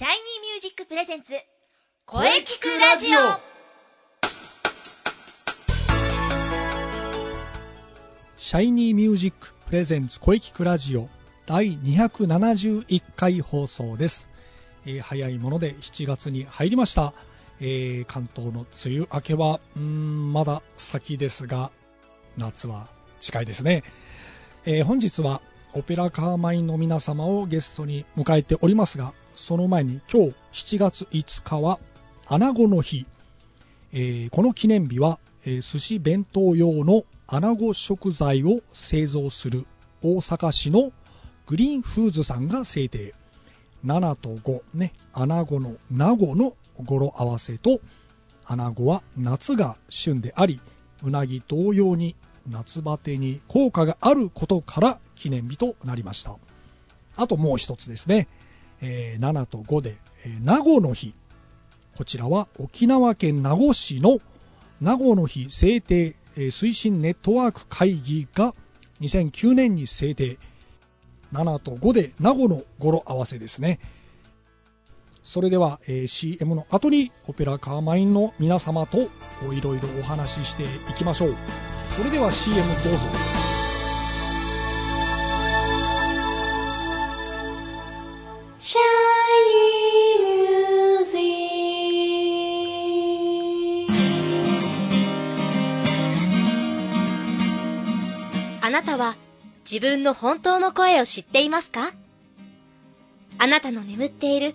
シャイニーミュージックプレゼンツ声聞くラジオ。シャイニーミュージックプレゼンツ声聞くラジオ。第271回放送です、えー早いもので7月に入りました、えー関東の梅雨明けはうーんまだ先ですが夏は近いですね、えー本日はオペラカーマインの皆様をゲストに迎えておりますがその前に今日7月5日は穴子の日。えーこの記念日は、えー寿司弁当用の穴子食材を製造する大阪市のグリーンフーズさんが制定。7と5ね穴子の名護の語呂合わせと穴子は夏が旬でありうなぎ同様に夏バテに効果があることから記念日となりました。あともう一つですね、えー7と5で、えー名護の日。こちらは沖縄県名護市の名護の日制定えー推進ネットワーク会議が2009年に制定。7と5で名護の語呂合わせですね。それでは、えー CM の後にオペラカーマインの皆様といろいろお話ししていきましょう。それでは CM どうぞ。あなたは自分の本当の声を知っていますか？あなたの眠っている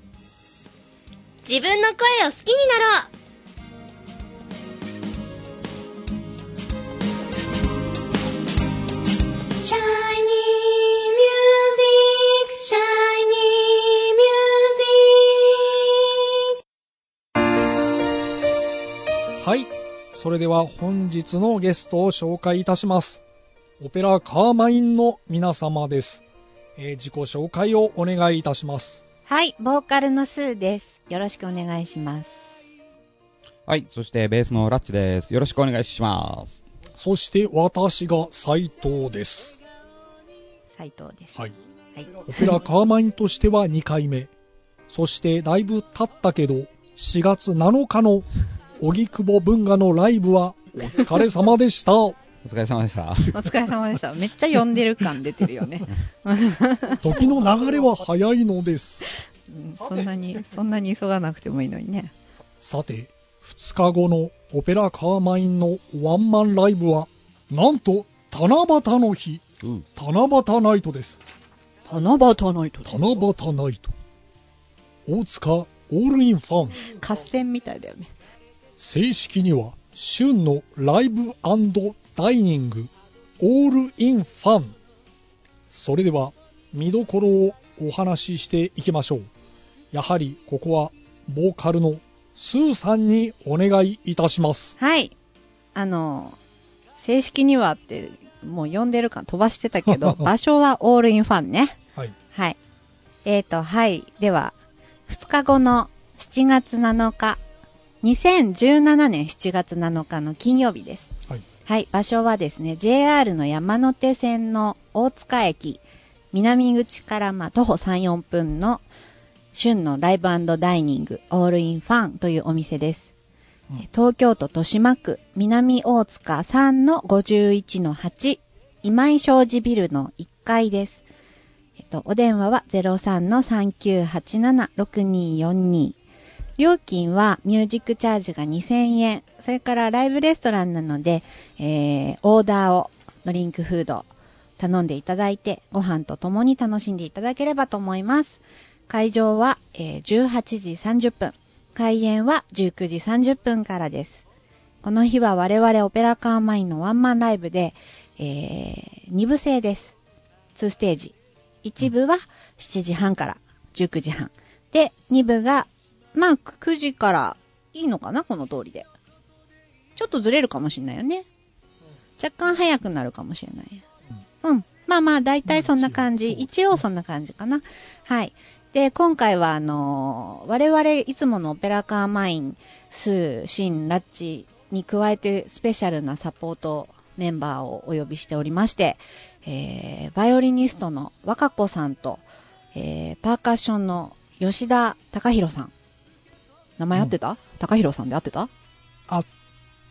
自分の声を好きになろう.はい。それでは本日のゲストを紹介いたします。オペラカーマインの皆様です、えー自己紹介をお願いいたしますはい、ボーカルのスーです。よろしくお願いします。はい。そして、ベースのラッチです。よろしくお願いします。そして私が斉藤です斉藤です。はいはい。オペラカーマインとしては2回目。そしてだいぶ経ったけど、4月7日の荻窪文化のライブはお疲れ様でした。お疲れ様でした。お疲れ様でした。めっちゃ呼んでる感出てるよね。時の流れは早いのです。うんそんなに、そんなに急がなくてもいいのにね。さて、2日後のオペラカーマインのワンマンライブは、なんと七夕の日、うん。七夕ナイトです。七夕ナイト七夕ナイト。大塚オールインファン。合戦みたいだよね。正式には旬のライブダイニングオールインファンそれでは見どころをお話ししていきましょうやはりここはボーカルのスーさんにお願いいたしますはい。あの、正式にはって、もう呼んでる感飛ばしてたけど、場所はオールインファンね。はいはい。えーと、はい。では、2日後の7月7日、2017年7月7日の金曜日です。はいはい。場所はですね、JR の山手線の大塚駅、南口からまあ徒歩3、4分の旬のライブダイニング、オールインファンというお店です。うん東京都豊島区南大塚3の51の8今井商事ビルの1階です。えっと、お電話は03-3987-6242料金はミュージックチャージが2000円。それからライブレストランなので、えー、オーダーをドリンクフード頼んでいただいて、ご飯と共に楽しんでいただければと思います。会場は、えー18時30分。開演は19時30分からです。この日は我々オペラカーマインのワンマンライブで、えー、2部制です。2ステージ。1部は7時半から19時半。で、2部がまあ、9時からいいのかな、この通りで。ちょっとずれるかもしれないよね。若干早くなるかもしれない。うん。まあまあ、大体そんな感じ。一応そんな感じかな。はい。で、今回は、あのー我々いつものオペラカーマイン、スー、シン、ラッチに加えてスペシャルなサポートメンバーをお呼びしておりまして、えー、バイオリニストの若子さんと、えー、パーカッションの吉田隆弘さん。名前合ってた、隆弘さんで合ってた？合っ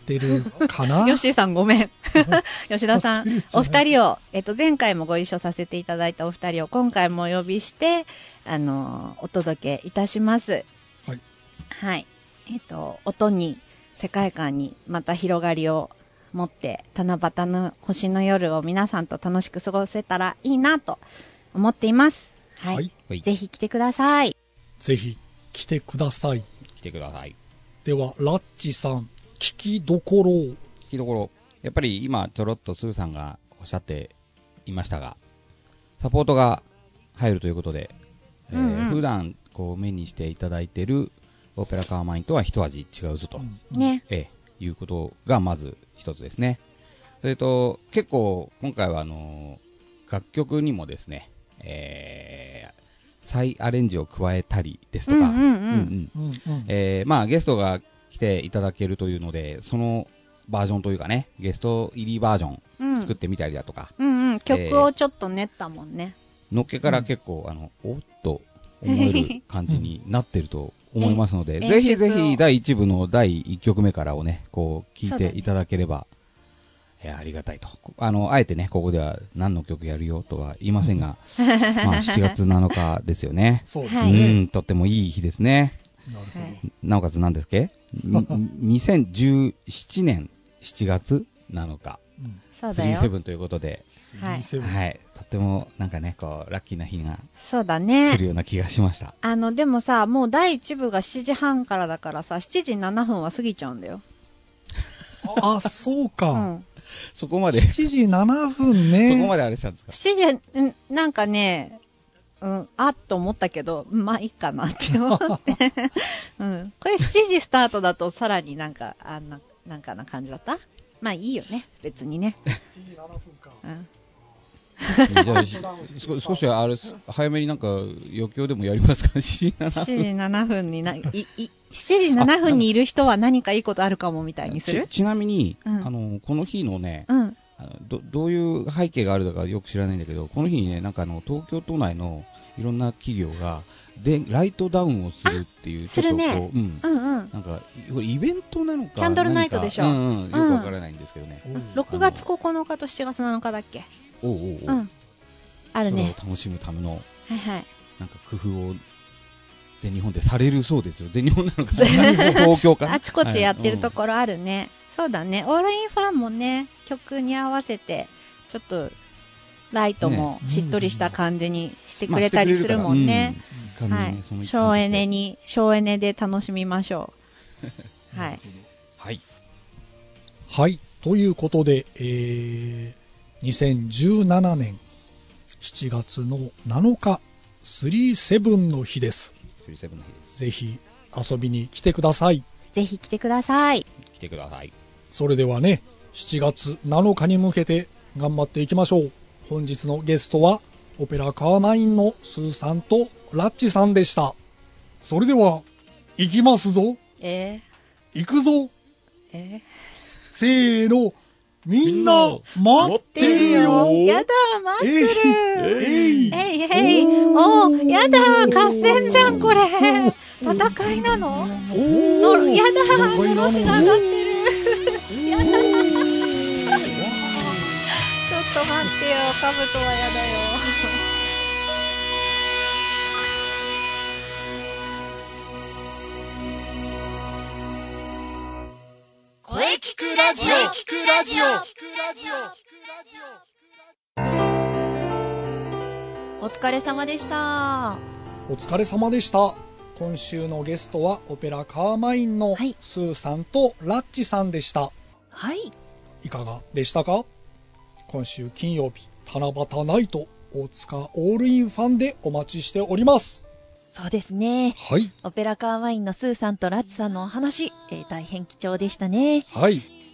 てるかな？ヨッシーさんごめん。吉田さんお二人を、えっと、前回もご一緒させていただいたお二人を今回もお呼びして、あの、お届けいたします。はい。はい。えっと、音に、世界観にまた広がりを持って、七夕の星の夜を皆さんと楽しく過ごせたらいいなと思っています。はい。はいはい。ぜひ来てください。ぜひ来てください。来てください。では、ラッチさん、聞きどころを。聞きどころ、やっぱり今ちょろっとスーさんがおっしゃっていましたが、サポートが入るということで、えーうんうん普段こう目にしていただいているオペラカーマインとは一味違うぞと、うんね。ええいうことがまず一つですね。それと、結構今回はあの楽曲にもですね、えー再アレンジを加えたりですとか、まあ、ゲストが来ていただけるというので、そのバージョンというかね、ゲスト入りバージョンうん。作ってみたりだとか、うんうん。曲をちょっと練ったもんね。のっけから結構、あの、おっと思える感じになってると思いますので、えぜひぜひ第1部の第1曲目からをね、こう、聞いていただければ、いや、ありがたいと。あの、あえてね、ここでは何の曲やるよとは言いませんが、まあ、7月7日ですよね。そうですはね。うん、とってもいい日ですね。なるほど。はいなおかつ何ですっけ？に2017年7月7日、うんそうだよ。37ということで、はい37はい、とってもなんかね、こう、ラッキーな日がそうだね来る。ような気がしました。あの、でもさ、もう第1部が7時半からだからさ、7時7分は過ぎちゃうんだよ。あ、そううか。ん。そこまで、7時7分ね。そこまであれしたんですか？7時、んなんかね、うん、あっと思ったけど、まあいいかなって思って。うん。これ7時スタートだとさらになんか、あんな、なんかな感じだった？まあいいよね、別にね。7時7分か。うん。じゃあし少少しあれ、早めになんか余興でもやりますか ?7 時7 7時7分にな、い、い、7時7分にいる人は何かいいことあるかもみたいにする？ちちなみに、うん。あの、この日のね、うん。どどういう背景があるのかよく知らないんだけど、この日にね、なんかあの東京都内のいろんな企業がでライトダウンをするっていう、あするね。ううん。うんうん。なんかこれイベントなのか、キャンドルナイトでしょ。うんうん、よくわからないんですけどね、6月9日と7月7日だっけ？おうおうおう。うん。あるね。楽しむためのはいはい。なんか工夫を全日本でされるそうですよ、全日本なのか、そんな東京か、あちこちやってるとろ、ころあるね。そうだね。オールインファンもね、曲に合わせて、ちょっと、ライトもねしっとりした感じにしてまあくれたりするもんね。省エネに、省エネで楽しみましょう。はい。はい、はい。ということで、えー、2017年7月の7日、37の日です。37の日です。ぜひ遊びに来てください。ぜひ来てください。来てください。それではね、7月7日に向けて頑張っていきましょう。本日のゲストは、オペラカーマインのスーさんとラッチさんでした。それでは、行きますぞ。え行くぞ。ー、えせーの。みんな、待ってるよ。やだ、待ってる。えいえいえい。おー、やだ、合戦じゃん、これ。戦いなの？おのーやだ、ののろしが上がってる。やだ。ちょっと待ってよ、カブトはやだよ。聞くラジオ聞くラジオお疲れ様でした。お疲れ様でした。今週のゲストはオペラカーマインのはいスーさんとラッチさんでした。はい。いかがでしたか？今週金曜日、七夕ナイト大塚オールインファンでお待ちしております。そうですね。はい。オペラカーワインのスーさんとラッチさんのお話、えー大変貴重でしたね。はい。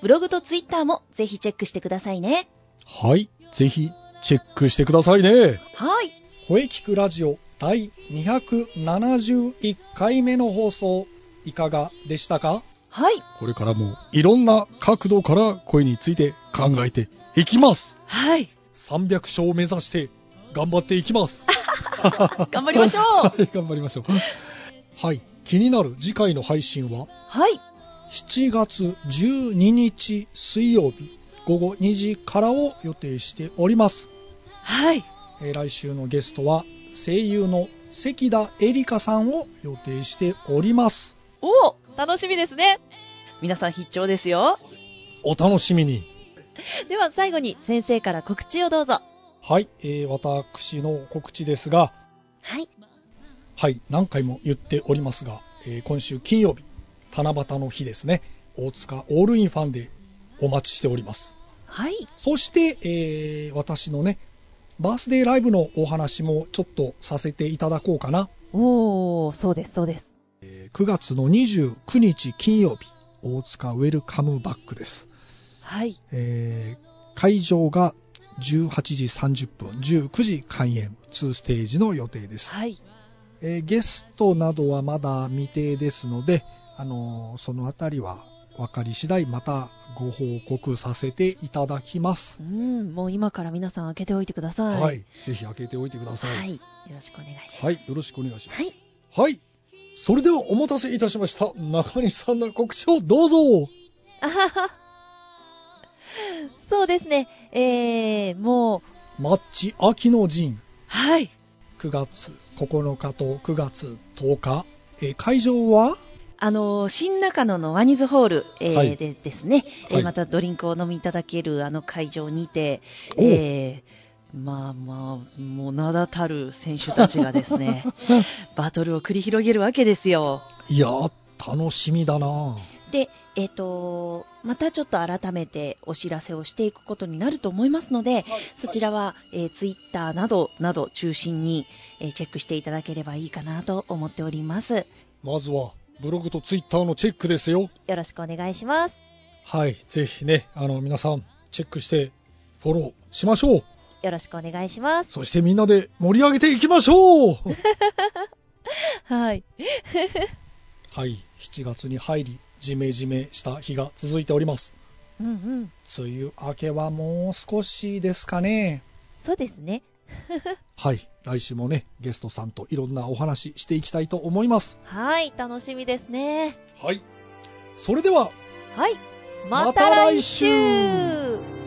ブログとツイッターもぜひチェックしてくださいね。はい。ぜひ、チェックしてくださいね。はい。声聞くラジオ第271回目の放送、いかがでしたか？はい。これからもいろんな角度から声について考えていきます。はい。300勝を目指して頑張っていきます。頑張りましょう はい、頑張りましょう。はい。気になる次回の配信は？はい。7月12日水曜日午後2時からを予定しております。はい。えー来週のゲストは声優の関田絵里香さんを予定しております。おお楽しみですね。皆さん必聴ですよ。お楽しみに。では最後に先生から告知をどうぞ。はい、えー私の告知ですが、はい。はい、何回も言っておりますが、えー今週金曜日、七夕の日ですね、大塚オールインファンでお待ちしております。はい。そして、えー私のね、バースデーライブのお話もちょっとさせていただこうかな。おー、そうです、そうです。えー9月の29日金曜日、大塚ウェルカムバックです。はい。えー会場が18時30分、19時開演、2ステージの予定です。はい。えーゲストなどはまだ未定ですので、あのーそのあたりは分かり次第またご報告させていただきますう。ん、もう今から皆さん開けておいてください。はい。ぜひ開けておいてください。はい。よろしくお願いします。はい。よろしくお願いします。はい。はい。それではお待たせいたしました。中西さんの告知をどうぞ。あはは。そうですね。えー、もう、マッチ秋の陣。はい。9月9日と9月10日。えー会場は？あのー新中野のワニズホール、えーはい。でですね、えーはい。またドリンクを飲みいただけるあの会場にて、おえーまあまあ、もう名だたる選手たちがですね、バトルを繰り広げるわけですよ。いやー、楽しみだな。で、えっ、と、またちょっと改めてお知らせをしていくことになると思いますので、そちらは、えー、ツイッターなど、など中心に、えーチェックしていただければいいかなと思っております。まずはブログとツイッターのチェックですよ。よろしくお願いします。はい。ぜひね、あの、皆さん、チェックして、フォローしましょう。よろしくお願いします。そしてみんなで盛り上げていきましょう はい。はい。7月に入り、ジメジメした日が続いております。うんうん。梅雨明けはもう少しですかね。そうですね。はい。来週もね、ゲストさんといろんなお話していきたいと思います。はい、楽しみですね。はい。それでは、はい。またまた来来週週